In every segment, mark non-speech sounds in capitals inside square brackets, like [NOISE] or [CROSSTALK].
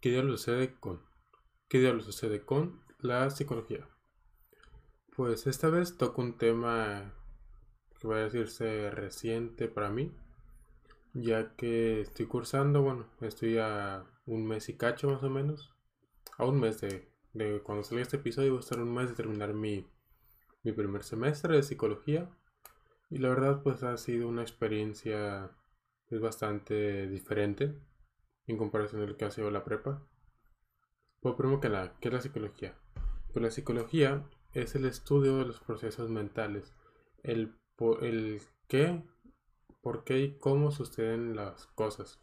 ¿Qué diablos sucede con? ¿Qué diablos sucede con la psicología? Pues esta vez toco un tema que va a decirse reciente para mí, ya que estoy cursando, bueno, estoy a un mes y cacho más o menos, a un mes de, de cuando salga este episodio, voy a estar un mes de terminar mi, mi primer semestre de psicología y la verdad pues ha sido una experiencia es bastante diferente en comparación a lo que ha sido la prepa. Pues primero que nada, ¿qué es la psicología? Pues la psicología es el estudio de los procesos mentales, el, el qué, por qué y cómo suceden las cosas.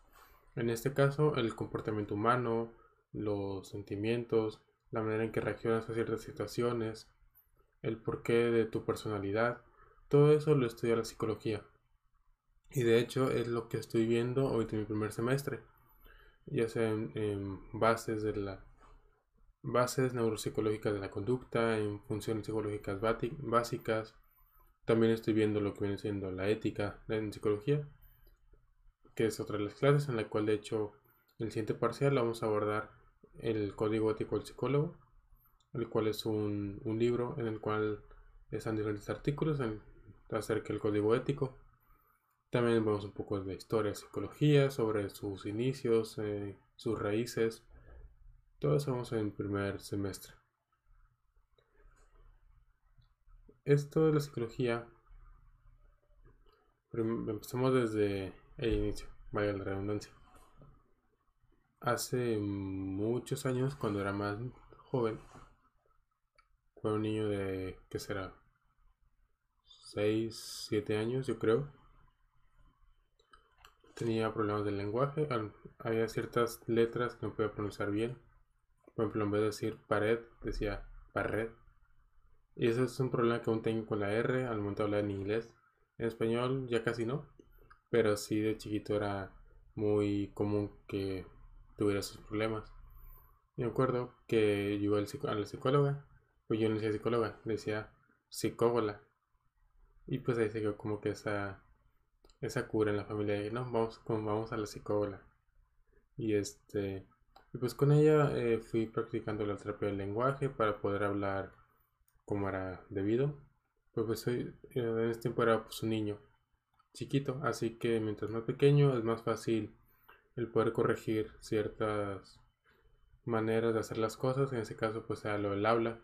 En este caso, el comportamiento humano, los sentimientos, la manera en que reaccionas a ciertas situaciones, el porqué de tu personalidad, todo eso lo estudia la psicología. Y de hecho es lo que estoy viendo hoy en mi primer semestre, ya sea en, bases de la bases neuropsicológicas de la conducta, en funciones psicológicas básicas. También estoy viendo lo que viene siendo la ética en psicología, que es otra de las clases en la cual de hecho en el siguiente parcial vamos a abordar el código ético del psicólogo, el cual es un, un libro en el cual están diferentes artículos acerca del código ético también vemos un poco de historia, psicología, sobre sus inicios, eh, sus raíces. Todo vamos en primer semestre. Esto de la psicología, empezamos desde el inicio, vaya la redundancia. Hace muchos años, cuando era más joven, fue un niño de, ¿qué será? 6, 7 años, yo creo tenía problemas del lenguaje. Había ciertas letras que no podía pronunciar bien. Por ejemplo, en vez de decir pared, decía pared. Y ese es un problema que aún tengo con la R al momento de hablar en inglés. En español ya casi no. Pero sí de chiquito era muy común que tuviera esos problemas. Me acuerdo que yo a la psicóloga. Pues yo no decía psicóloga, decía psicóloga. Y pues ahí se quedó como que esa esa cura en la familia no, vamos, vamos a la psicóloga. Y este, pues con ella eh, fui practicando la terapia del lenguaje para poder hablar como era debido. Pues, pues soy, eh, en ese tiempo era pues un niño chiquito, así que mientras más pequeño es más fácil el poder corregir ciertas maneras de hacer las cosas, en ese caso pues sea lo del habla.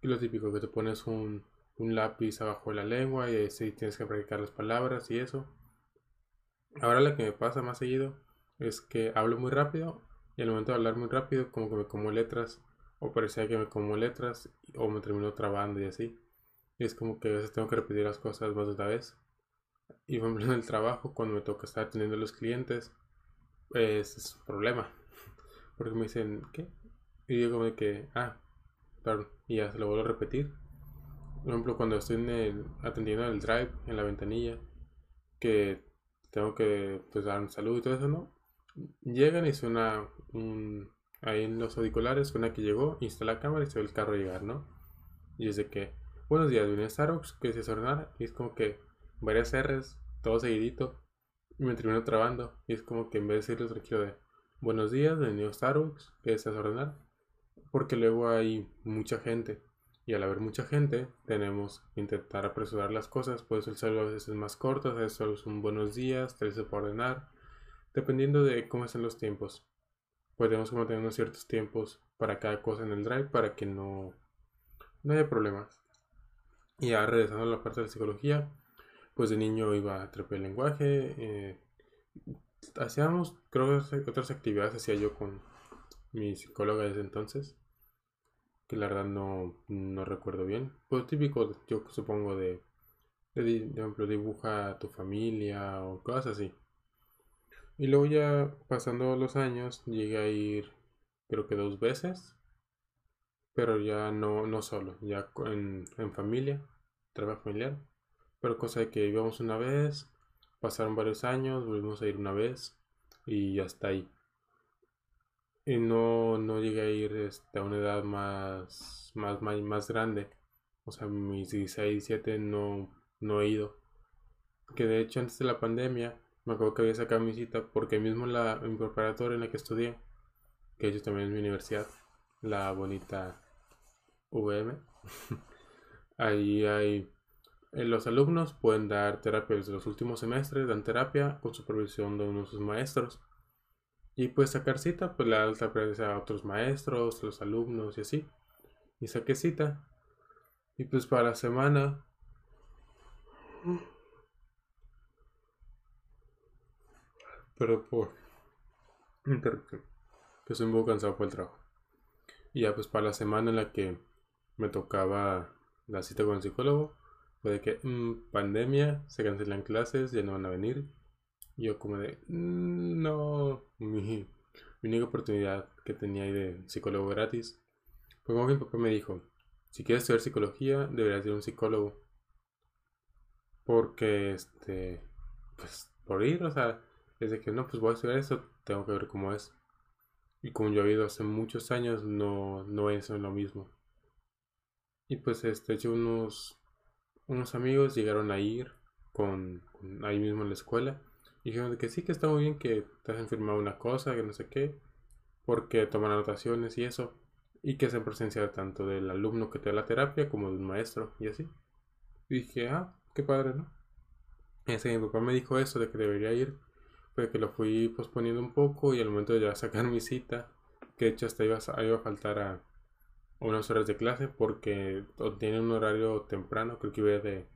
Y lo típico que te pones un un lápiz abajo de la lengua y así tienes que practicar las palabras y eso. Ahora lo que me pasa más seguido es que hablo muy rápido y al momento de hablar muy rápido como que me como letras o parecía que me como letras o me termino trabando y así. Es como que a veces tengo que repetir las cosas más de una vez. Y por ejemplo en el trabajo cuando me toca estar atendiendo a los clientes es un problema. Porque me dicen, ¿qué? Y yo como que, ah, perdón, y ya se lo vuelvo a repetir por ejemplo, cuando estoy en el, atendiendo drive, en la ventanilla, que tengo que pues, dar un saludo y todo eso, ¿no? Llegan y suena un, ahí en los auriculares, suena que llegó, instala la cámara y se ve el carro llegar, ¿no? Y es de que, buenos días, viene Starbucks, que se ordenar, y es como que varias R's, todo seguidito, y me termino trabando, y es como que en vez de decirles tranquilo de, buenos días, bienvenido Starbucks, que es ordenar, porque luego hay mucha gente y al haber mucha gente, tenemos que intentar apresurar las cosas. Por eso el saludo a veces es más corto, a veces solo son buenos días, tres por ordenar. Dependiendo de cómo estén los tiempos. Podemos mantener unos ciertos tiempos para cada cosa en el drive para que no, no haya problemas. Y ahora regresando a la parte de la psicología, pues de niño iba a terapia el lenguaje. Eh, hacíamos, creo que otras actividades hacía yo con mi psicóloga desde entonces que la verdad no, no recuerdo bien. Pues típico, yo supongo, de, de, ejemplo, dibuja a tu familia o cosas así. Y luego ya pasando los años, llegué a ir creo que dos veces, pero ya no, no solo, ya en, en familia, trabajo familiar. Pero cosa de que íbamos una vez, pasaron varios años, volvimos a ir una vez y hasta ahí. Y no, no llegué a ir este, a una edad más, más, más, grande. O sea, mis 16, 17 no, no he ido. Que de hecho antes de la pandemia me acuerdo que había sacado mi cita porque mismo la, en preparatoria en la que estudié que ellos también es mi universidad, la bonita VM. [LAUGHS] Ahí hay eh, los alumnos pueden dar terapia desde los últimos semestres, dan terapia con supervisión de uno de sus maestros. Y pues sacar cita, pues la alta a otros maestros, los alumnos y así. Y saqué cita. Y pues para la semana. Pero por Que soy un poco cansado por el trabajo. Y ya pues para la semana en la que me tocaba la cita con el psicólogo Puede que mm, pandemia, se cancelan clases, ya no van a venir. Yo como de, mm, no, mi, única oportunidad que tenía ahí de psicólogo gratis. Fue como que mi papá me dijo, si quieres estudiar psicología, deberías ir a un psicólogo. Porque, este, pues, por ir, o sea, desde que no, pues voy a estudiar eso, tengo que ver cómo es. Y como yo he ido hace muchos años, no, no es lo mismo. Y pues, este, he hecho unos unos amigos llegaron a ir con, ahí mismo en la escuela dijeron que sí, que está muy bien que te hacen firmar una cosa, que no sé qué, porque toman anotaciones y eso, y que se presencia tanto del alumno que te da la terapia como del maestro y así. Y dije, ah, qué padre, ¿no? Así mi papá me dijo eso de que debería ir, pero que lo fui posponiendo un poco y al momento de ya sacar mi cita, que de hecho hasta iba iba a faltar a, unas horas de clase porque tiene un horario temprano, creo que iba de,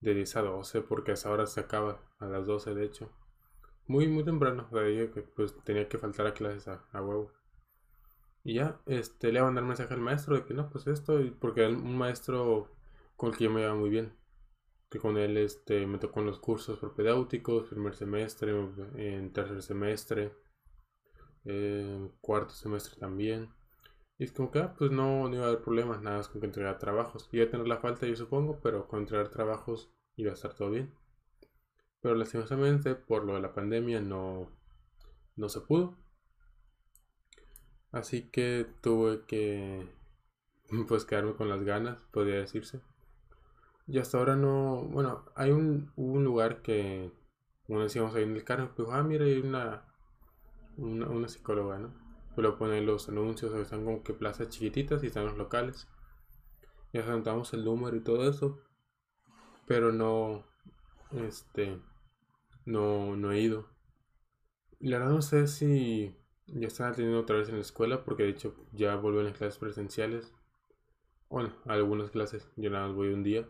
de 10 a 12 porque a esa hora se acaba, a las 12 de hecho. Muy, muy temprano, o dije que pues tenía que faltar a clases a, huevo. Y ya, este, le a mandar mensaje al maestro de que no, pues esto, porque un maestro con el que yo me iba muy bien. Que con él este, me tocó en los cursos propedéuticos, primer semestre, en tercer semestre, cuarto semestre también. Y es como que, ah, pues no, no iba a haber problemas, nada más con que entregar trabajos. Iba a tener la falta, yo supongo, pero con entregar trabajos iba a estar todo bien. Pero lastimosamente, por lo de la pandemia, no, no se pudo. Así que tuve que, [LAUGHS] pues, quedarme con las ganas, podría decirse. Y hasta ahora no, bueno, hay un, un lugar que, como decíamos ahí en el carro, pues, ah, mira, hay una, una, psicóloga, ¿no? lo ponen los anuncios, están como que plazas chiquititas y están los locales. Ya sentamos el número y todo eso. Pero no, este, no, no he ido. La verdad no sé si ya están atendiendo otra vez en la escuela, porque de hecho ya vuelven las clases presenciales. Bueno, algunas clases, yo nada más voy un día.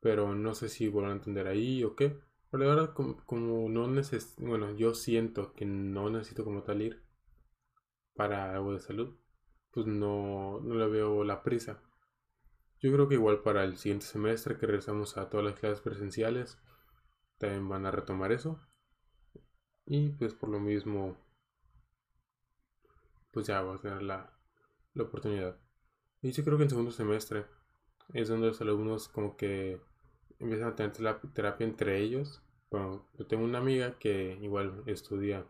Pero no sé si vuelvan a atender ahí o qué. Pero la verdad, como, como no necesito, bueno, yo siento que no necesito como tal ir para algo de salud, pues no, no le veo la prisa. Yo creo que igual para el siguiente semestre que regresamos a todas las clases presenciales, también van a retomar eso. Y pues por lo mismo, pues ya va a tener la, la oportunidad. Y yo creo que en segundo semestre es donde los alumnos como que empiezan a tener la terapia entre ellos. Bueno, yo tengo una amiga que igual estudia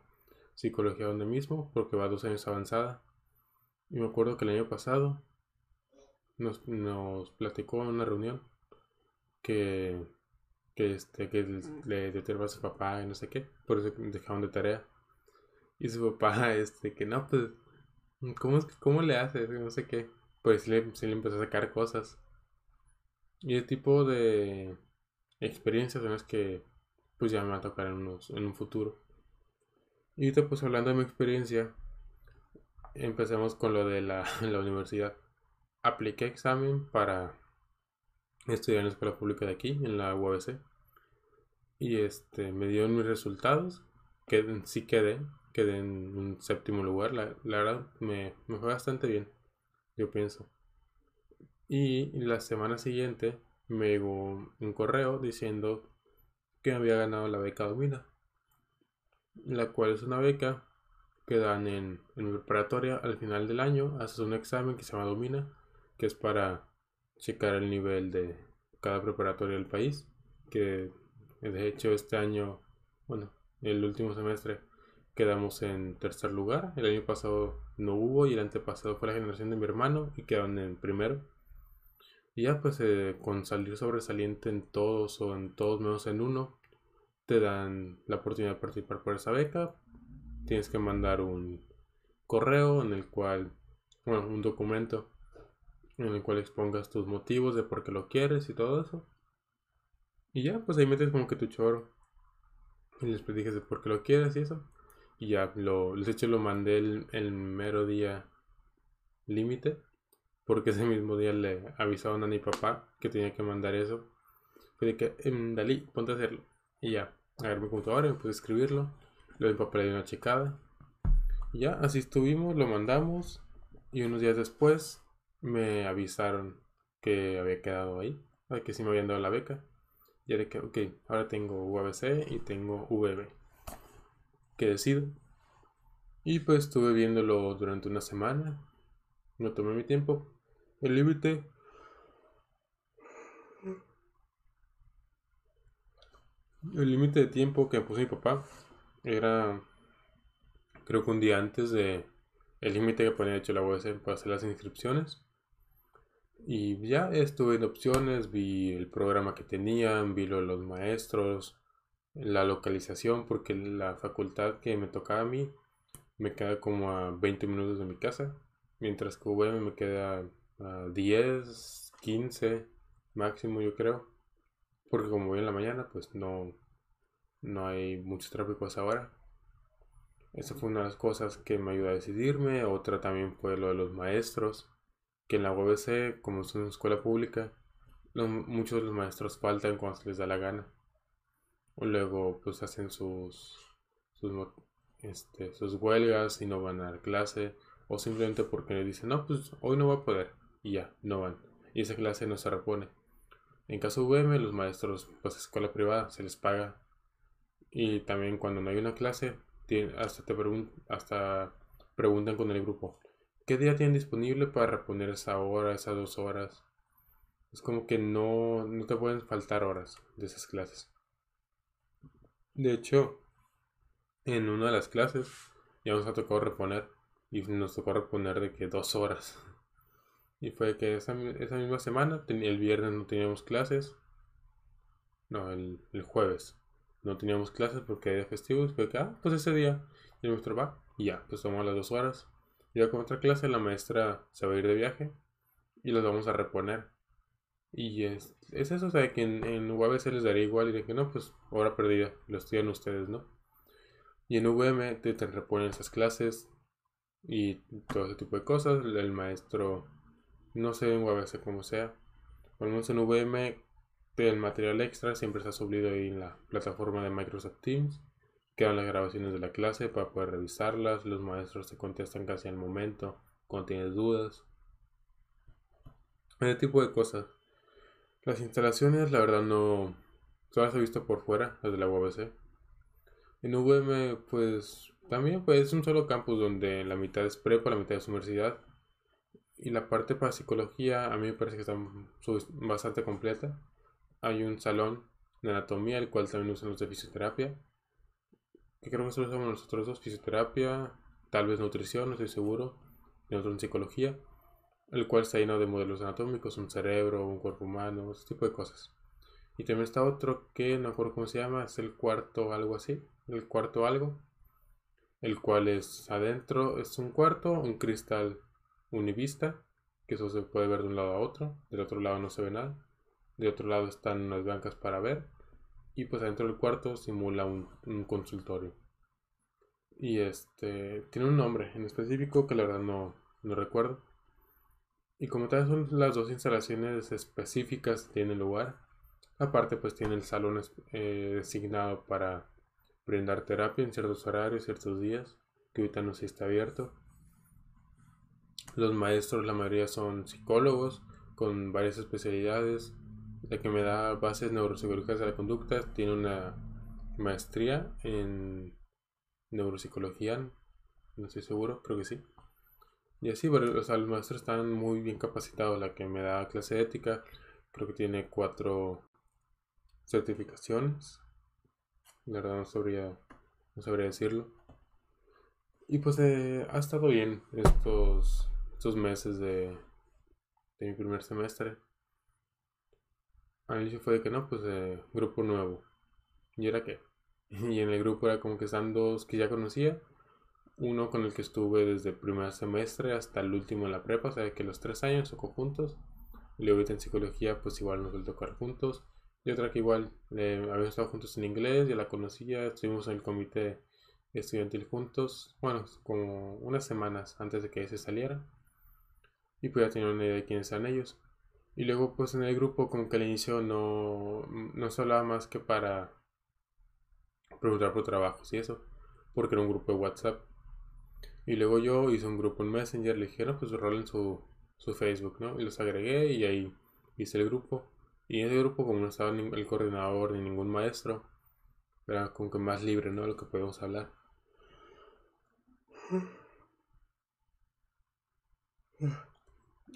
psicología donde mismo, porque va dos años avanzada. Y me acuerdo que el año pasado nos, nos platicó en una reunión que, que, este, que le determinó a su papá y no sé qué, por eso dejaron de tarea. Y su papá, [LAUGHS] este, que no, pues, ¿cómo, cómo le hace? No sé qué. Pues le, se le empezó a sacar cosas. Y el tipo de experiencias son las que pues ya me va a tocar en, unos, en un futuro. Y ahorita pues hablando de mi experiencia, empecemos con lo de la, [LAUGHS] la universidad. Apliqué examen para estudiar en la escuela pública de aquí, en la UABC. Y este, me dieron mis resultados. Que sí quedé, quedé en un séptimo lugar. La, verdad me, me, fue bastante bien, yo pienso. Y la semana siguiente me llegó un correo diciendo que había ganado la beca Domina la cual es una beca que dan en, en preparatoria al final del año. Haces un examen que se llama Domina, que es para checar el nivel de cada preparatoria del país. Que de hecho este año, bueno, el último semestre quedamos en tercer lugar. El año pasado no hubo y el antepasado fue la generación de mi hermano y quedaron en primero. Y ya pues eh, con salir sobresaliente en todos o en todos menos en uno, te dan la oportunidad de participar por esa beca. Tienes que mandar un correo en el cual, bueno, un documento en el cual expongas tus motivos de por qué lo quieres y todo eso. Y ya, pues ahí metes como que tu choro. Y les dije de por qué lo quieres y eso. Y ya, lo, de hecho lo mandé el, mero día límite. Porque ese mismo día le avisaron a mi papá que tenía que mandar eso. Fue de que, em, Dalí, ponte a hacerlo. Y ya, agarré mi computadora y puse escribirlo. Luego mi papá le dio una checada. Y ya, así estuvimos, lo mandamos. Y unos días después me avisaron que había quedado ahí. Que sí me habían dado la beca. Y de que, ok, ahora tengo UABC y tengo VB. ¿Qué decido? Y pues estuve viéndolo durante una semana. No tomé mi tiempo. El límite. El límite de tiempo que puso mi papá era. Creo que un día antes de. El límite que ponía hecho la UABC para hacer las inscripciones. Y ya estuve viendo opciones, vi el programa que tenían, vi lo de los maestros, la localización, porque la facultad que me tocaba a mí me queda como a 20 minutos de mi casa, mientras que VM me queda a 10, 15 máximo yo creo, porque como voy en la mañana pues no, no hay mucho tráfico a esa hora. Esa fue una de las cosas que me ayudó a decidirme, otra también fue lo de los maestros que en la UBC, como es una escuela pública, muchos de los maestros faltan cuando se les da la gana. Luego pues hacen sus, sus, este, sus huelgas y no van a dar clase. O simplemente porque le dicen, no, pues hoy no va a poder. Y ya, no van. Y esa clase no se repone. En caso VM, los maestros, pues escuela privada, se les paga. Y también cuando no hay una clase, hasta te hasta preguntan con el grupo, ¿Qué día tienen disponible para reponer esa hora, esas dos horas? Es como que no, no te pueden faltar horas de esas clases. De hecho, en una de las clases ya nos ha tocado reponer y nos tocó reponer de que dos horas. Y fue que esa, misma semana, el viernes no teníamos clases. No, el, jueves no teníamos clases porque era festivo. Fue que, ah, pues ese día, y nuestro va, y ya, pues tomamos las dos horas. Ya con otra clase la maestra se va a ir de viaje y los vamos a reponer. Y es, es eso, o sea, que en, en UABC les daría igual y de que no, pues hora perdida, lo estudian ustedes, ¿no? Y en VM te, te reponen esas clases y todo ese tipo de cosas. El maestro, no sé en UABC como sea, al menos en VM el material extra siempre está subido ahí en la plataforma de Microsoft Teams Quedan las grabaciones de la clase para poder revisarlas. Los maestros te contestan casi al momento cuando tienes dudas. Ese tipo de cosas. Las instalaciones, la verdad, no. Todas he visto por fuera, las de la UABC. En VM, pues también pues, es un solo campus donde la mitad es prepa, la mitad es universidad. Y la parte para psicología a mí me parece que está bastante completa. Hay un salón de anatomía, el cual también usan los de fisioterapia que creo que solo somos nosotros dos, fisioterapia, tal vez nutrición, no estoy seguro, y otro en psicología, el cual está lleno de modelos anatómicos, un cerebro, un cuerpo humano, ese tipo de cosas. Y también está otro que no recuerdo cómo se llama, es el cuarto algo así, el cuarto algo, el cual es adentro, es un cuarto, un cristal univista, que eso se puede ver de un lado a otro, del otro lado no se ve nada, de otro lado están unas bancas para ver, y pues adentro del cuarto simula un, consultorio. Y este tiene un nombre en específico que la verdad no, no recuerdo. Y como tal son las dos instalaciones específicas que tiene lugar. Aparte pues tiene el salón eh, designado para brindar terapia en ciertos horarios, ciertos días, que ahorita no se está abierto. Los maestros, la mayoría son psicólogos con varias especialidades, la que me da bases neuropsicológicas de la conducta, tiene una maestría en neuropsicología, no estoy seguro, creo que sí. Y así, los maestros están muy bien capacitados. La que me da clase de ética, creo que tiene cuatro certificaciones. La verdad no sabría, no sabría decirlo. Y pues eh, ha estado bien estos, estos meses de, de mi primer semestre. Al inicio fue de que no, pues eh, grupo nuevo. ¿Y era qué? [LAUGHS] Y en el grupo era como que están dos que ya conocía. uno con el que estuve desde el primer semestre hasta el último en la prepa, o sea que los tres años tocó juntos. Y luego en psicología, pues igual nos volvió a tocar juntos. Y otra que igual eh, habíamos estado juntos en inglés, ya la conocía, estuvimos en el comité estudiantil juntos, bueno, como unas semanas antes de que se saliera. Y pues ya tenía una idea de quiénes eran ellos. Y luego pues en el grupo como que al inicio no, no se hablaba más que para preguntar por trabajos y eso, porque era un grupo de WhatsApp. Y luego yo hice un grupo en Messenger, le dijeron pues rolen su, su Facebook, ¿no? Y los agregué y ahí hice el grupo. Y en ese grupo como no estaba el coordinador ni ningún maestro, era como que más libre, ¿no? Lo que podemos hablar.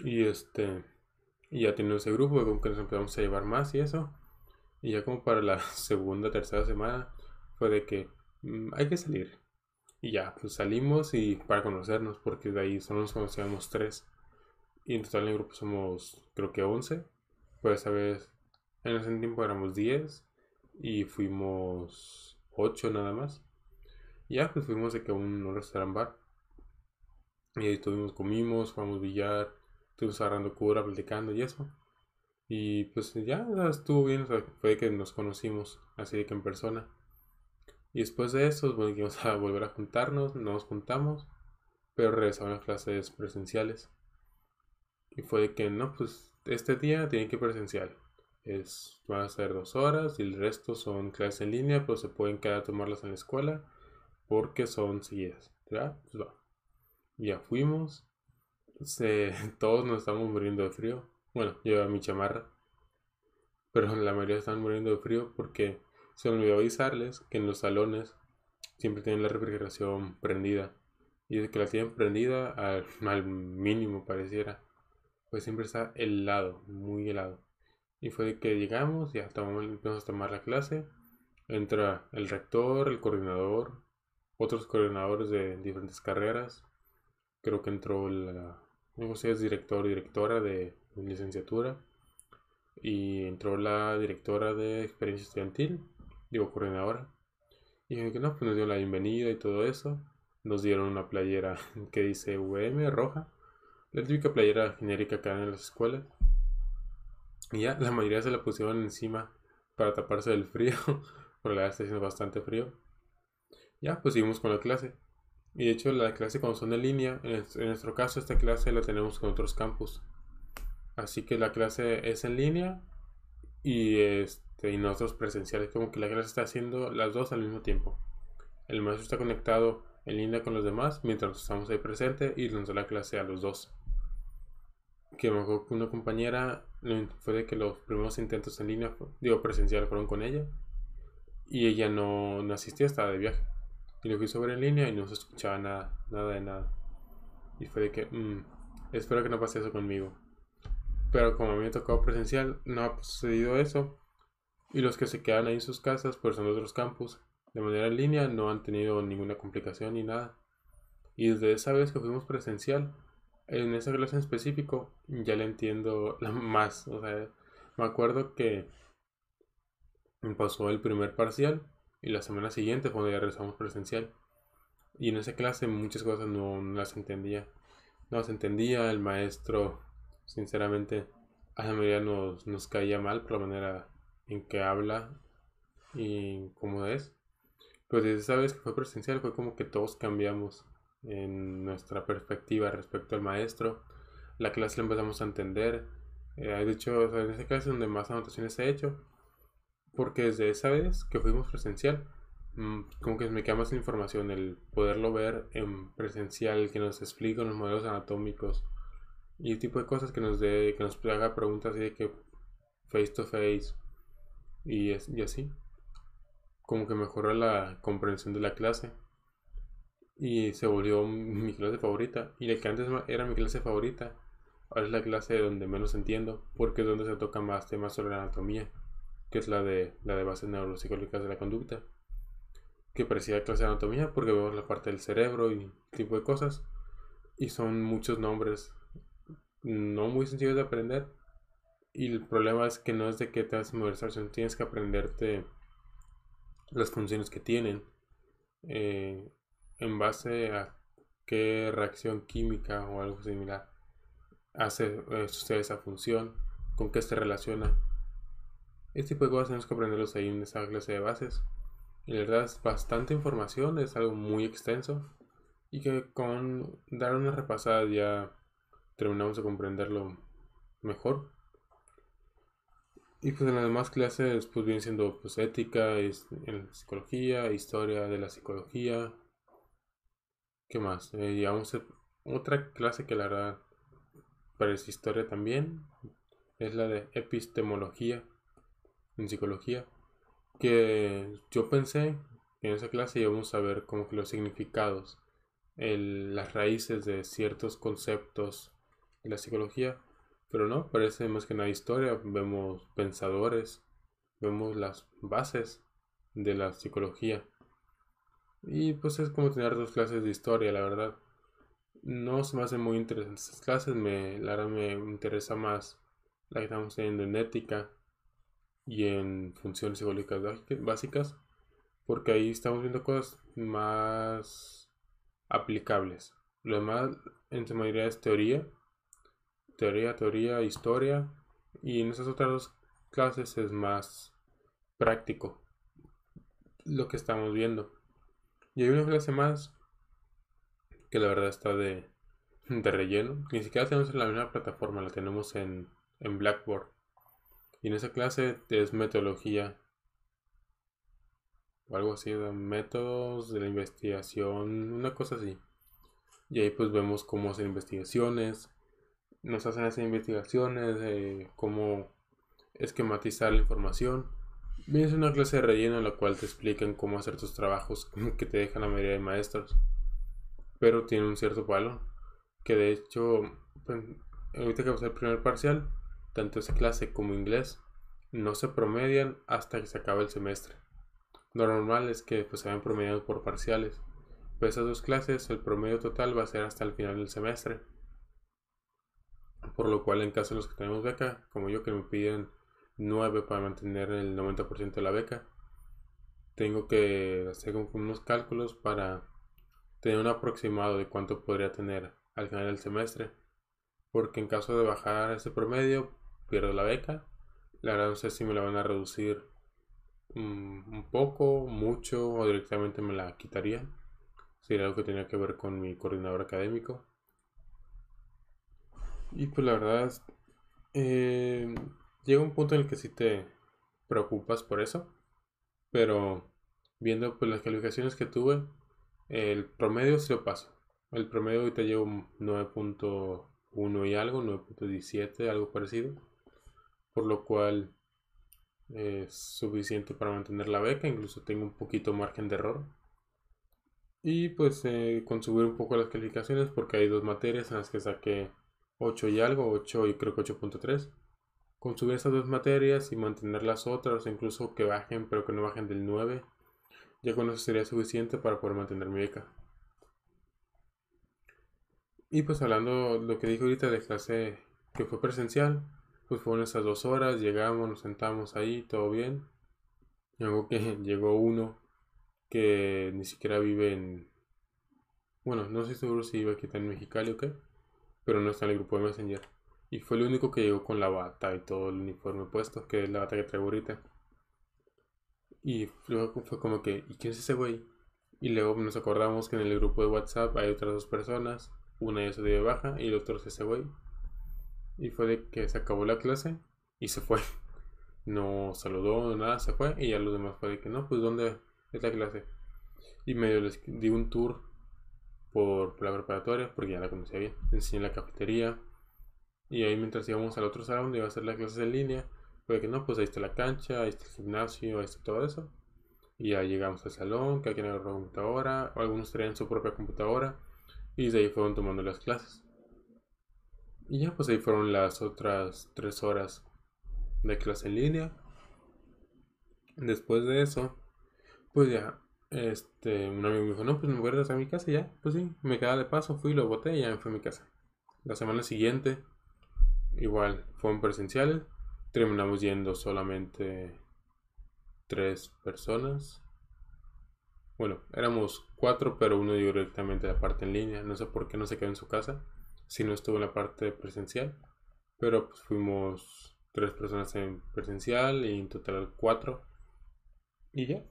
Y este, y ya teniendo ese grupo, como que nos empezamos a llevar más y eso. Y ya como para la [LAUGHS] segunda, tercera semana, fue de que mm, hay que salir. Y ya, pues salimos y para conocernos, porque de ahí solo nos conocíamos tres. Y en total en el grupo somos, creo que 11. Pues esa vez, en ese tiempo éramos 10 y fuimos 8 nada más. Y ya, pues fuimos de que a un, restaurante bar. Y ahí estuvimos, comimos, jugamos billar, estuvimos agarrando cura, platicando y eso. Y pues ya estuvo bien, fue que nos conocimos así que en persona. Y después de eso, bueno, íbamos a volver a juntarnos, nos juntamos, pero regresamos a las clases presenciales. Y fue de que no, pues este día tiene que ir presencial. Es, van a ser dos horas y el resto son clases en línea, pero se pueden quedar a tomarlas en la escuela porque son seguidas. ¿Ya? Pues va. Ya fuimos. Se, [LAUGHS] todos nos estamos muriendo de frío. Bueno, lleva mi chamarra. Pero la mayoría están muriendo de frío porque se olvidó avisarles que en los salones siempre tienen la refrigeración prendida. Y de que la tienen prendida al, [LAUGHS] al mínimo pareciera. Pues siempre está helado, muy helado. Y fue de que llegamos, ya tomamos, empezamos a tomar la clase. Entra el rector, el coordinador, otros coordinadores de diferentes carreras. Creo que entró la, sé, es director, directora de licenciatura. Y entró la directora de experiencia estudiantil digo coordinadora. Y que no, pues nos dio la bienvenida y todo eso. Nos dieron una playera [LAUGHS] que dice UM roja. La típica playera genérica que dan en las escuelas. Y ya, la mayoría se la pusieron encima para taparse del frío. [LAUGHS] Porque la verdad está haciendo bastante frío. Ya, pues seguimos con la clase. Y de hecho, la clase cuando son en línea, en, nuestro caso, esta clase la tenemos con otros campus. Así que la clase es en línea y es este, y nosotros presenciales, como que la clase está haciendo las dos al mismo tiempo. El maestro está conectado en línea con los demás mientras estamos ahí presente y nos da la clase a los dos. Que me acuerdo que una compañera fue de que los primeros intentos en línea, digo presencial, fueron con ella y ella no, no asistía, estaba de viaje. Y lo quiso ver en línea y no se escuchaba nada, nada de nada. Y fue de que, mm, espero que no pase eso conmigo. Pero como a mí me tocó presencial, no ha sucedido eso. Y los que se quedan ahí en sus casas, pues en otros campus, de manera en línea, no han tenido ninguna complicación ni nada. Y desde esa vez que fuimos presencial, en esa clase en específico, ya le entiendo [LAUGHS] más. O sea, me acuerdo que pasó el primer parcial y la semana siguiente cuando ya regresamos presencial. Y en esa clase muchas cosas no, las entendía. No las entendía, el maestro, sinceramente, a la mayoría nos, nos caía mal por la manera en que habla y cómo es. Pues desde esa vez que fue presencial fue como que todos cambiamos en nuestra perspectiva respecto al maestro. La clase la empezamos a entender. Eh, de hecho, en ese caso es donde más anotaciones he hecho. Porque desde esa vez que fuimos presencial, mm, como que me queda más información, el poderlo ver en presencial, que nos explique los modelos anatómicos y el tipo de cosas que nos dé, que nos haga preguntas así de que face to face y, y así. Como que mejoró la comprensión de la clase. Y se volvió mi clase favorita. Y la que antes era mi clase favorita, ahora es la clase donde menos entiendo, porque es donde se toca más temas sobre la anatomía, que es la de, la de bases neuropsicológicas de la conducta. Que parecía clase de anatomía porque vemos la parte del cerebro y tipo de cosas. Y son muchos nombres no muy sencillos de aprender, y el problema es que no es de que te vas a memorizar, sino tienes que aprenderte las funciones que tienen eh, en base a qué reacción química o algo similar hace eh, sucede esa función, con qué se relaciona. Este tipo de cosas tenemos que aprenderlos ahí en esa clase de bases. Y la verdad es bastante información, es algo muy extenso. Y que con dar una repasada ya terminamos de comprenderlo mejor. Y pues en las demás clases pues viene siendo pues ética, en psicología, historia de la psicología. ¿Qué más? Eh, otra clase que la verdad parece historia también. Es la de epistemología en psicología. Que yo pensé que en esa clase íbamos a ver como que los significados, las raíces de ciertos conceptos de la psicología pero no, parece más que nada historia. Vemos pensadores, vemos las bases de la psicología. Y pues es como tener dos clases de historia, la verdad. No se me hacen muy interesantes esas clases, me, la verdad me interesa más la que estamos teniendo en ética y en funciones psicológicas básicas, porque ahí estamos viendo cosas más aplicables. Lo demás en su mayoría es teoría teoría, teoría, historia. Y en esas otras dos clases es más práctico lo que estamos viendo. Y hay una clase más que la verdad está de, de relleno. Ni siquiera tenemos en la misma plataforma, la tenemos en, en Blackboard. Y en esa clase es metodología o algo así, de métodos de la investigación, una cosa así. Y ahí pues vemos cómo hacer investigaciones, nos hacen hacer investigaciones, de cómo esquematizar la información. Es una clase de relleno en la cual te explican cómo hacer tus trabajos [LAUGHS] que te dejan la mayoría de maestros. Pero tiene un cierto valor. Que de hecho, pues, ahorita que va a ser el primer parcial, tanto esa clase como inglés no se promedian hasta que se acabe el semestre. Lo normal es que pues, se vayan promediando por parciales. Pero esas dos clases, el promedio total va a ser hasta el final del semestre. Por lo cual, en caso de los que tenemos beca, como yo que me piden 9 para mantener el 90% de la beca, tengo que hacer unos cálculos para tener un aproximado de cuánto podría tener al final del semestre. Porque en caso de bajar ese promedio, pierdo la beca. La verdad no sé si me la van a reducir mm, un poco, mucho o directamente me la quitarían. Sería algo que tenía que ver con mi coordinador académico. Y pues la verdad, eh, llega un punto en el que sí te preocupas por eso. Pero viendo pues las calificaciones que tuve, el promedio sí lo paso. El promedio ahorita llevo 9.1 y algo, 9.17, algo parecido. Por lo cual es suficiente para mantener la beca, incluso tengo un poquito margen de error. Y pues eh, con subir un poco las calificaciones porque hay dos materias en las que saqué 8 y algo, 8 y creo que 8.3. Con subir esas dos materias y mantener las otras, incluso que bajen, pero que no bajen del 9, ya con eso sería suficiente para poder mantener mi beca. Y pues hablando lo que dije ahorita de clase que fue presencial, pues fueron esas dos horas, llegamos, nos sentamos ahí, todo bien. Algo que [LAUGHS] llegó uno que ni siquiera vive en... Bueno, no estoy seguro si vive aquí en Mexicali o qué pero no está en el grupo de Messenger. Y fue el único que llegó con la bata y todo el uniforme puesto, que es la bata que traigo ahorita. Y luego fue como que, ¿y quién es ese güey? Y luego nos acordamos que en el grupo de WhatsApp hay otras dos personas, una se dio de baja y el otro es ese güey. Y fue de que se acabó la clase y se fue. [LAUGHS] No saludó, nada, se fue. Y ya los demás fue de que no, pues ¿dónde es la clase? Y medio les di un tour por la preparatoria, porque ya la conocía bien. enseñé la cafetería. Y ahí mientras íbamos al otro salón donde iba a hacer las clases en línea, fue que no, pues ahí está la cancha, ahí está el gimnasio, ahí está todo eso. Y ya llegamos al salón, que alguien agarró computadora, o algunos traían su propia computadora, y desde ahí fueron tomando las clases. Y ya pues ahí fueron las otras tres horas de clase en línea. Después de eso, pues ya este, un amigo me dijo, no, pues me voy a regresar a mi casa ya. Pues sí, me quedaba de paso, fui, lo boté y ya me fui a mi casa. La semana siguiente, igual, fueron presenciales. Terminamos yendo solamente tres personas. Bueno, éramos cuatro, pero uno dio directamente la parte en línea. No sé por qué no se quedó en su casa, si no estuvo en la parte presencial. Pero pues fuimos tres personas en presencial y en total cuatro. Y ya.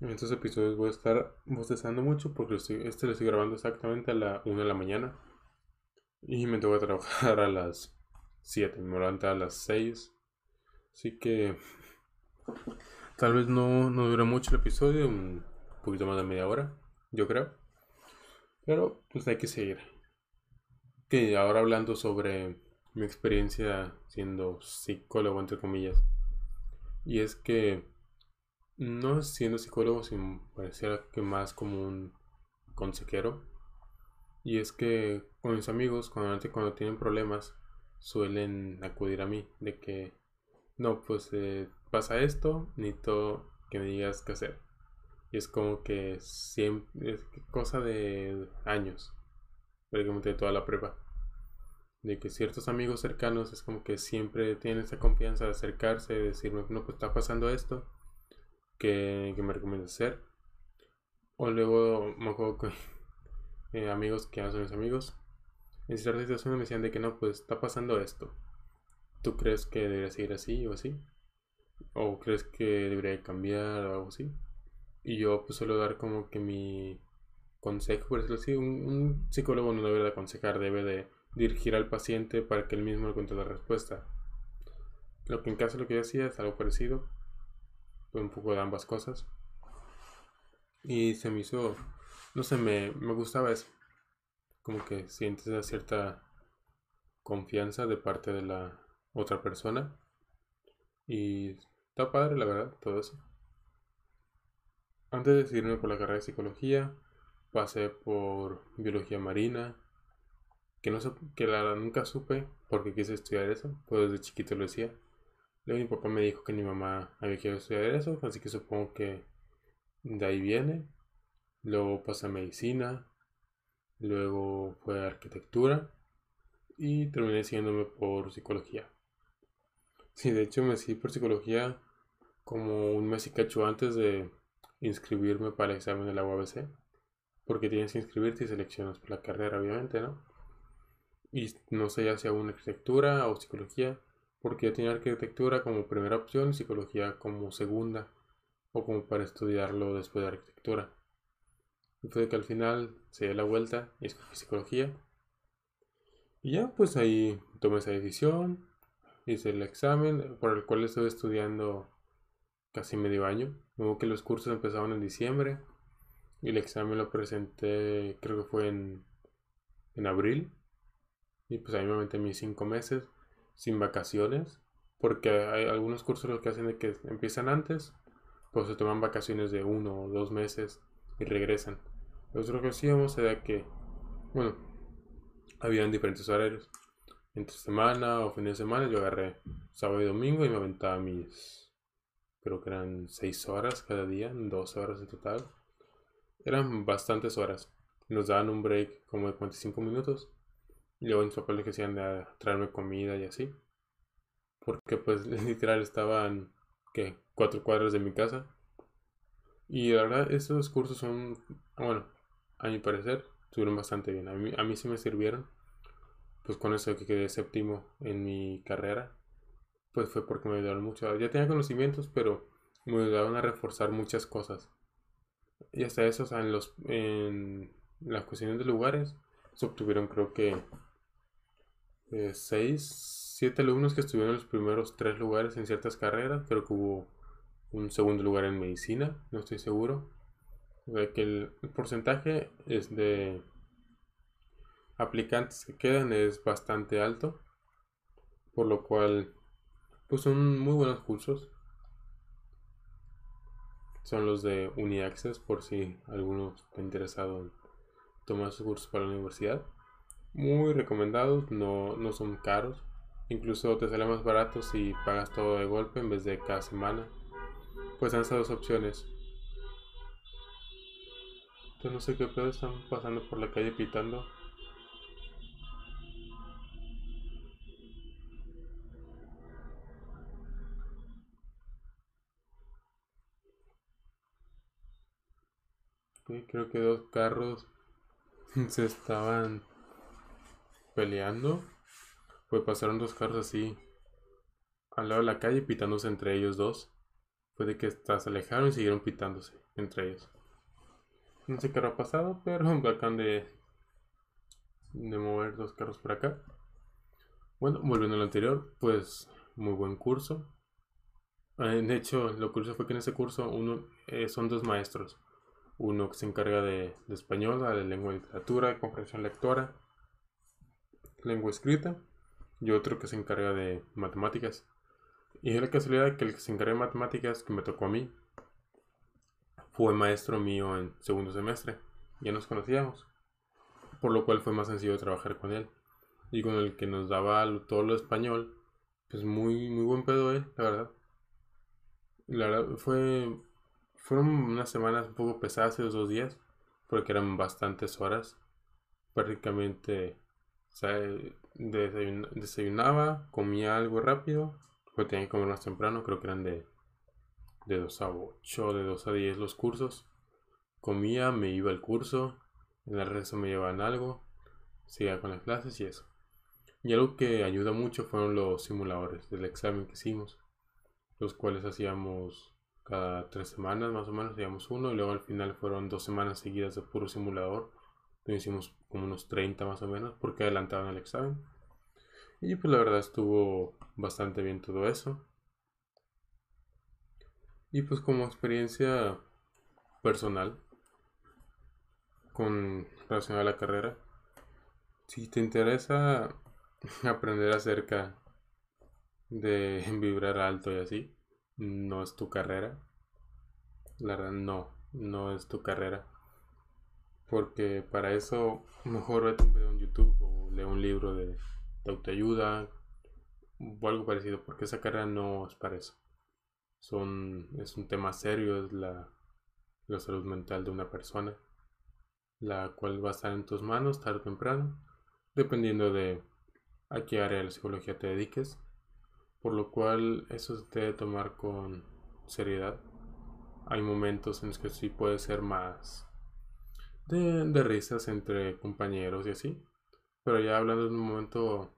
En estos episodios voy a estar bostezando mucho porque este lo estoy grabando exactamente a la 1 de la mañana. Y me tengo que trabajar a las 7, me levanto a las 6. Así que tal vez no, no dure mucho el episodio, un poquito más de media hora, yo creo. Pero pues hay que seguir. Que ahora hablando sobre mi experiencia siendo psicólogo, entre comillas. Y es que no siendo psicólogo, sino pareciera que más como un consejero. Y es que con mis amigos, cuando, cuando tienen problemas, suelen acudir a mí. De que, no, pues eh, pasa esto, necesito que me digas qué hacer. Y es como que siempre, es cosa de años, prácticamente toda la prueba. De que ciertos amigos cercanos es como que siempre tienen esa confianza de acercarse, de decirme, no, pues está pasando esto que, me recomienda hacer. O luego me acuerdo con [LAUGHS] eh, amigos que no son mis amigos. En ciertas situaciones me decían de que no, pues está pasando esto. ¿Tú crees que debería seguir así o así? ¿O crees que debería cambiar o algo así? Y yo pues suelo dar como que mi consejo, por decirlo así, un, psicólogo no debe de aconsejar, debe de dirigir al paciente para que él mismo encuentre la respuesta. Lo que en caso lo que yo hacía es algo parecido un poco de ambas cosas. Y se me hizo, no sé, me, me gustaba eso. Como que sientes una cierta confianza de parte de la otra persona. Y está padre, la verdad, todo eso. Antes de decidirme por la carrera de psicología, pasé por biología marina, que no que la nunca supe porque quise estudiar eso, pues desde chiquito lo decía. Luego mi papá me dijo que mi mamá había querido estudiar eso, así que supongo que de ahí viene. Luego pasé a medicina, luego fue a arquitectura y terminé siguiéndome por psicología. Sí, de hecho me seguí por psicología como un mes y cacho antes de inscribirme para el examen de la UABC, porque tienes que inscribirte y seleccionas por la carrera, obviamente, ¿no? Y no sé ya sea una arquitectura o psicología porque yo tenía arquitectura como primera opción y psicología como segunda, o como para estudiarlo después de arquitectura. Y fue que al final se dio la vuelta y escogí psicología. Y ya, pues ahí tomé esa decisión, hice el examen, por el cual estuve estudiando casi medio año. Luego que los cursos empezaban en diciembre y el examen lo presenté, creo que fue en, en abril. Y pues ahí me metí mis cinco meses sin vacaciones, porque hay algunos cursos lo que hacen que empiezan antes, pues se toman vacaciones de uno o dos meses y regresan. Nosotros lo que hacíamos era que, bueno, habían diferentes horarios. Entre semana o fin de semana yo agarré sábado y domingo y me aventaba mis, creo que eran seis horas cada día, 12 horas en total. Eran bastantes horas. Nos daban un break como de 45 minutos y luego mis papás le decían de traerme comida y así. Porque pues [LAUGHS] literal estaban, que Cuatro cuadras de mi casa. Y la verdad, esos cursos son, bueno, a mi parecer, estuvieron bastante bien. A mí, a mí sí me sirvieron. Pues con eso que quedé séptimo en mi carrera, pues fue porque me ayudaron mucho. Ya tenía conocimientos, pero me ayudaron a reforzar muchas cosas. Y hasta eso, o sea, en, los, en las cuestiones de lugares, se obtuvieron creo que eh, seis, siete alumnos que estuvieron en los primeros tres lugares en ciertas carreras. Creo que hubo un segundo lugar en medicina, no estoy seguro. que el, porcentaje es de aplicantes que quedan es bastante alto. Por lo cual, pues son muy buenos cursos. Son los de UniAccess por si alguno está interesado en tomar sus cursos para la universidad muy recomendados, no, no son caros. Incluso te sale más barato si pagas todo de golpe en vez de cada semana. Pues dan esas dos opciones. Entonces no sé qué pedo están pasando por la calle pitando. Creo que dos carros [LAUGHS] se estaban peleando. Pues pasaron dos carros así al lado de la calle pitándose entre ellos dos. Fue de que se alejaron y siguieron pitándose entre ellos. No sé qué ha pasado, [LAUGHS] pero acaban de, de mover dos carros por acá. Bueno, volviendo al anterior, pues muy buen curso. Eh, de hecho, lo curioso fue que en ese curso uno, eh, son dos maestros. Uno que se encarga de, de español, de lengua y literatura, comprensión lectora, lengua escrita, y otro que se encarga de matemáticas. Y es la casualidad que el que se encarga de matemáticas, que me tocó a mí, fue maestro mío en segundo semestre. Ya nos conocíamos. Por lo cual fue más sencillo trabajar con él. Y con el que nos daba todo lo español, pues muy, muy buen pedo la verdad. La verdad fue. Fueron unas semanas un poco pesadas esos dos días. Porque eran bastantes horas. Prácticamente. O sea, desayunaba, comía algo rápido. Porque tenía que comer más temprano. Creo que eran de de 2 a 8, de 2 a 10 los cursos. Comía, me iba al curso, en el resto me llevaban algo, seguía con las clases y eso. Y algo que ayuda mucho fueron los simuladores del examen que hicimos, los cuales hacíamos cada tres semanas más o menos, hacíamos uno y luego al final fueron dos semanas seguidas de puro simulador. Hicimos como unos 30 más o menos porque adelantaban el examen. Y pues la verdad estuvo bastante bien todo eso. Y pues como experiencia personal con relación a la carrera, si te interesa [LAUGHS] aprender acerca de [LAUGHS] vibrar alto y así, no es tu carrera. La verdad no, no es tu carrera. Porque para eso mejor vete un video en YouTube o lee un libro de, de autoayuda o algo parecido, porque esa carrera no es para eso son, es un tema serio, es la, la salud mental de una persona, la cual va a estar en tus manos tarde o temprano, dependiendo de a qué área de la psicología te dediques, por lo cual eso se debe tomar con seriedad. Hay momentos en los que sí puede ser más de, de risas entre compañeros y así, pero ya hablando de un momento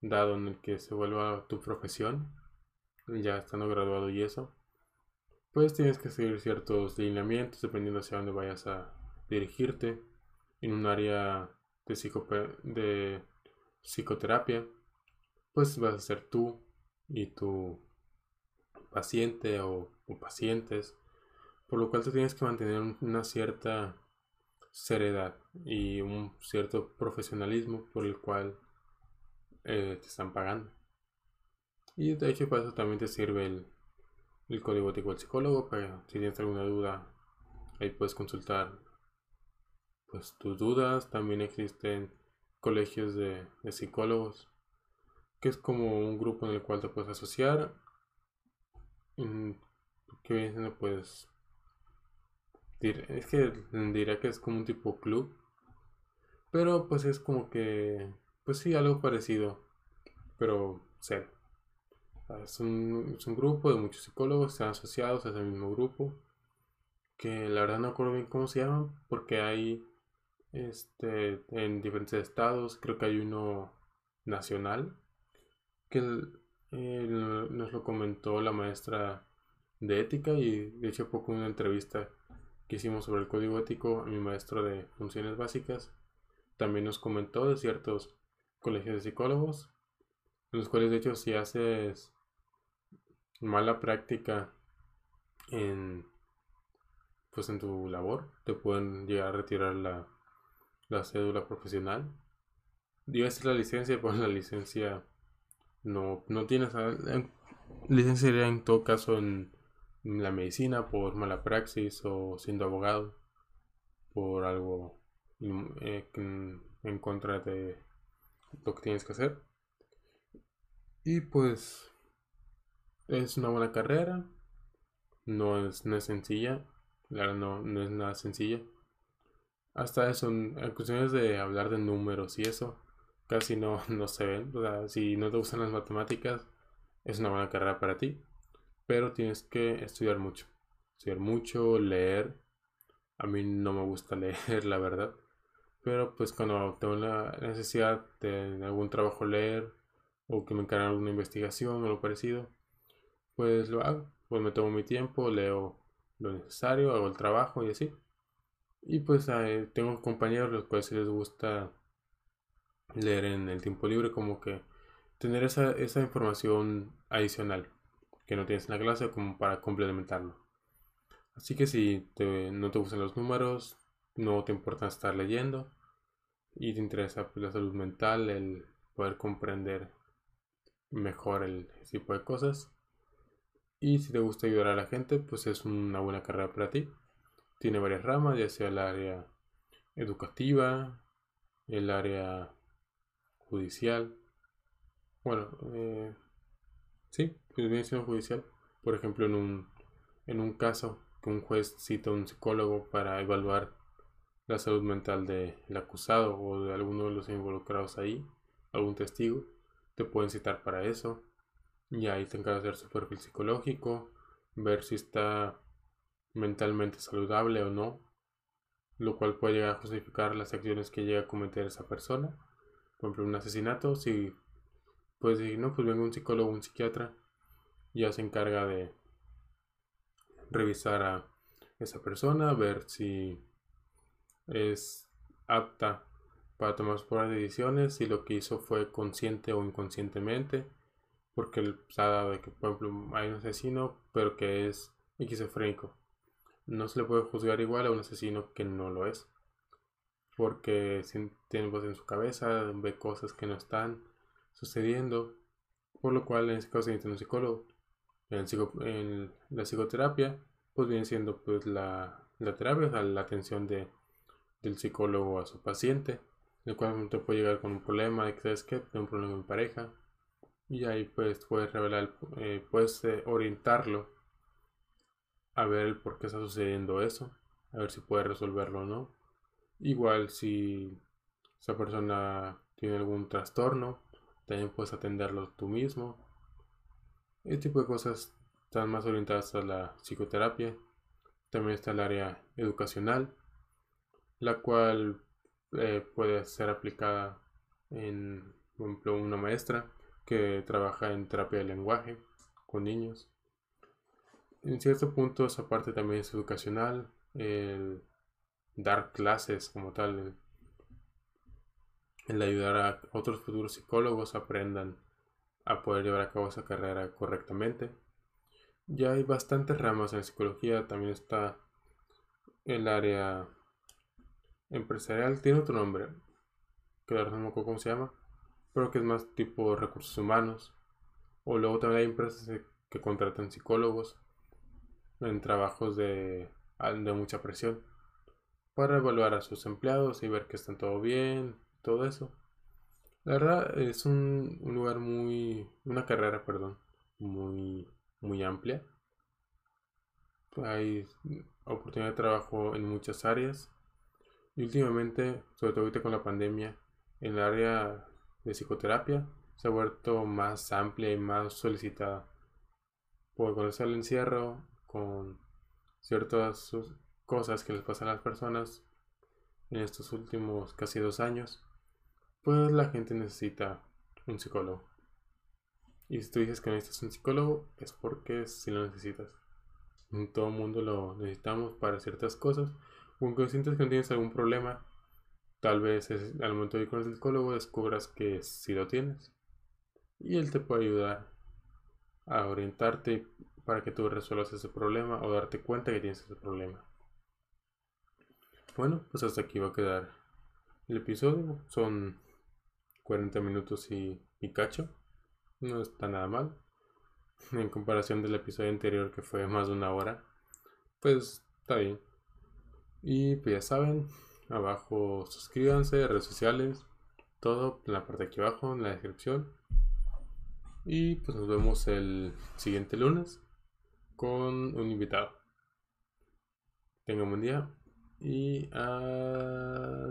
dado en el que se vuelva tu profesión, ya estando graduado y eso, pues tienes que seguir ciertos lineamientos dependiendo hacia dónde vayas a dirigirte en un área de, de psicoterapia, pues vas a ser tú y tu paciente o, pacientes, por lo cual te tienes que mantener una cierta seriedad y un cierto profesionalismo por el cual eh, te están pagando. Y de hecho para eso también te sirve el, el código ético del psicólogo, para si tienes alguna duda, ahí puedes consultar pues tus dudas. También existen colegios de, psicólogos, que es como un grupo en el cual te puedes asociar. Que viene pues es que diría que es como un tipo club, pero pues es como que, pues sí, algo parecido, pero cero. Es un, grupo de muchos psicólogos que están asociados a ese mismo grupo. Que la verdad no acuerdo bien cómo se llaman. Porque hay este, en diferentes estados. Creo que hay uno nacional. Que nos lo comentó la maestra de ética. Y de hecho, poco una entrevista que hicimos sobre el código ético a mi maestro de funciones básicas. También nos comentó de ciertos colegios de psicólogos. En los cuales, de hecho, si haces mala práctica en pues en tu labor te pueden llegar a retirar la, la cédula profesional ser la licencia [LAUGHS] pero la licencia no no tienes licencia sería en todo caso en, la medicina por mala praxis o siendo abogado por algo eh, en, en contra de lo que tienes que hacer y pues es una buena carrera. No es, no es sencilla. Claro, no, no es nada sencilla. Hasta eso, en cuestiones de hablar de números y eso, casi no, no se ven. Si no te gustan las matemáticas, es una buena carrera para ti. Pero tienes que estudiar mucho. Estudiar mucho, leer. A mí no me gusta [LAUGHS] leer, la verdad. Pero pues cuando tengo la necesidad de algún trabajo leer o que me encargan alguna investigación o lo parecido, pues lo hago. Pues me tomo mi tiempo, leo lo necesario, hago el trabajo y así. Y pues tengo compañeros los cuales les gusta leer en el tiempo libre, como que tener esa, esa información adicional que no tienes en la clase como para complementarlo. Así que si no te gustan los números, no te importa estar leyendo y te interesa pues, la salud mental, el poder comprender mejor el tipo de cosas. Y si te gusta ayudar a la gente, pues es una buena carrera para ti. Tiene varias ramas, ya sea el área educativa, el área judicial. Bueno, eh, sí, pues judicial. Por ejemplo, en un, en un caso que un juez cita a un psicólogo para evaluar la salud mental del acusado o de alguno de los involucrados ahí, algún testigo, te pueden citar para eso. Y ahí te encargas de hacer su perfil psicológico, ver si está mentalmente saludable o no, lo cual puede llegar a justificar las acciones que llega a cometer esa persona. Por ejemplo, un asesinato, si puedes decir, no, pues venga un psicólogo, un psiquiatra, ya se encarga de revisar a esa persona, ver si es apta para tomar sus propias decisiones, si lo que hizo fue consciente o inconscientemente, porque él sabe de que, por ejemplo, hay un asesino, pero que es esquizofrénico. No se le puede juzgar igual a un asesino que no lo es, porque tiene voz en su cabeza, ve cosas que no están sucediendo, por lo cual en ese caso necesita un psicólogo. En, la psicoterapia, pues viene siendo pues la, la terapia, la atención de, del psicólogo a su paciente, el cual te puede llegar con un problema de que sabes que tengo un problema en pareja, y ahí pues puedes revelar, eh, puedes eh, orientarlo a ver por qué está sucediendo eso, a ver si puede resolverlo o no. Igual si esa persona tiene algún trastorno, también puedes atenderlo tú mismo. Este tipo de cosas están más orientadas a la psicoterapia. También está el área educacional, la cual eh, puede ser aplicada en, por ejemplo, una maestra que trabaja en terapia de lenguaje con niños. En cierto punto esa parte también es educacional, el dar clases como tal, el, ayudar a otros futuros psicólogos aprendan a poder llevar a cabo esa carrera correctamente. Ya hay bastantes ramas en psicología, también está el área empresarial, tiene otro nombre, que no me acuerdo cómo se llama, pero que es más tipo recursos humanos. O luego también hay empresas que contratan psicólogos en trabajos de, de mucha presión para evaluar a sus empleados y ver que están todo bien, todo eso. La verdad es un, un lugar muy, una carrera, perdón, muy, muy amplia. Hay oportunidad de trabajo en muchas áreas. Y últimamente, sobre todo ahorita con la pandemia, en el área de psicoterapia se ha vuelto más amplia y más solicitada. Por conocer el encierro, con ciertas cosas que les pasan a las personas en estos últimos casi dos años, pues la gente necesita un psicólogo. Y si tú dices que necesitas un psicólogo, es porque si lo necesitas. Todo el mundo lo necesitamos para ciertas cosas. Aunque sientes que no tienes algún problema, Tal vez al momento de ir con el psicólogo descubras que sí lo tienes. Y él te puede ayudar a orientarte para que tú resuelvas ese problema o darte cuenta que tienes ese problema. Bueno, pues hasta aquí va a quedar el episodio. Son 40 minutos y, cacho. No está nada mal. [LAUGHS] En comparación del episodio anterior que fue más de una hora. Pues está bien. Y pues ya saben, Abajo suscríbanse, redes sociales, todo en la parte de aquí abajo, en la descripción. Y pues nos vemos el siguiente lunes con un invitado. Tengan buen día y adiós.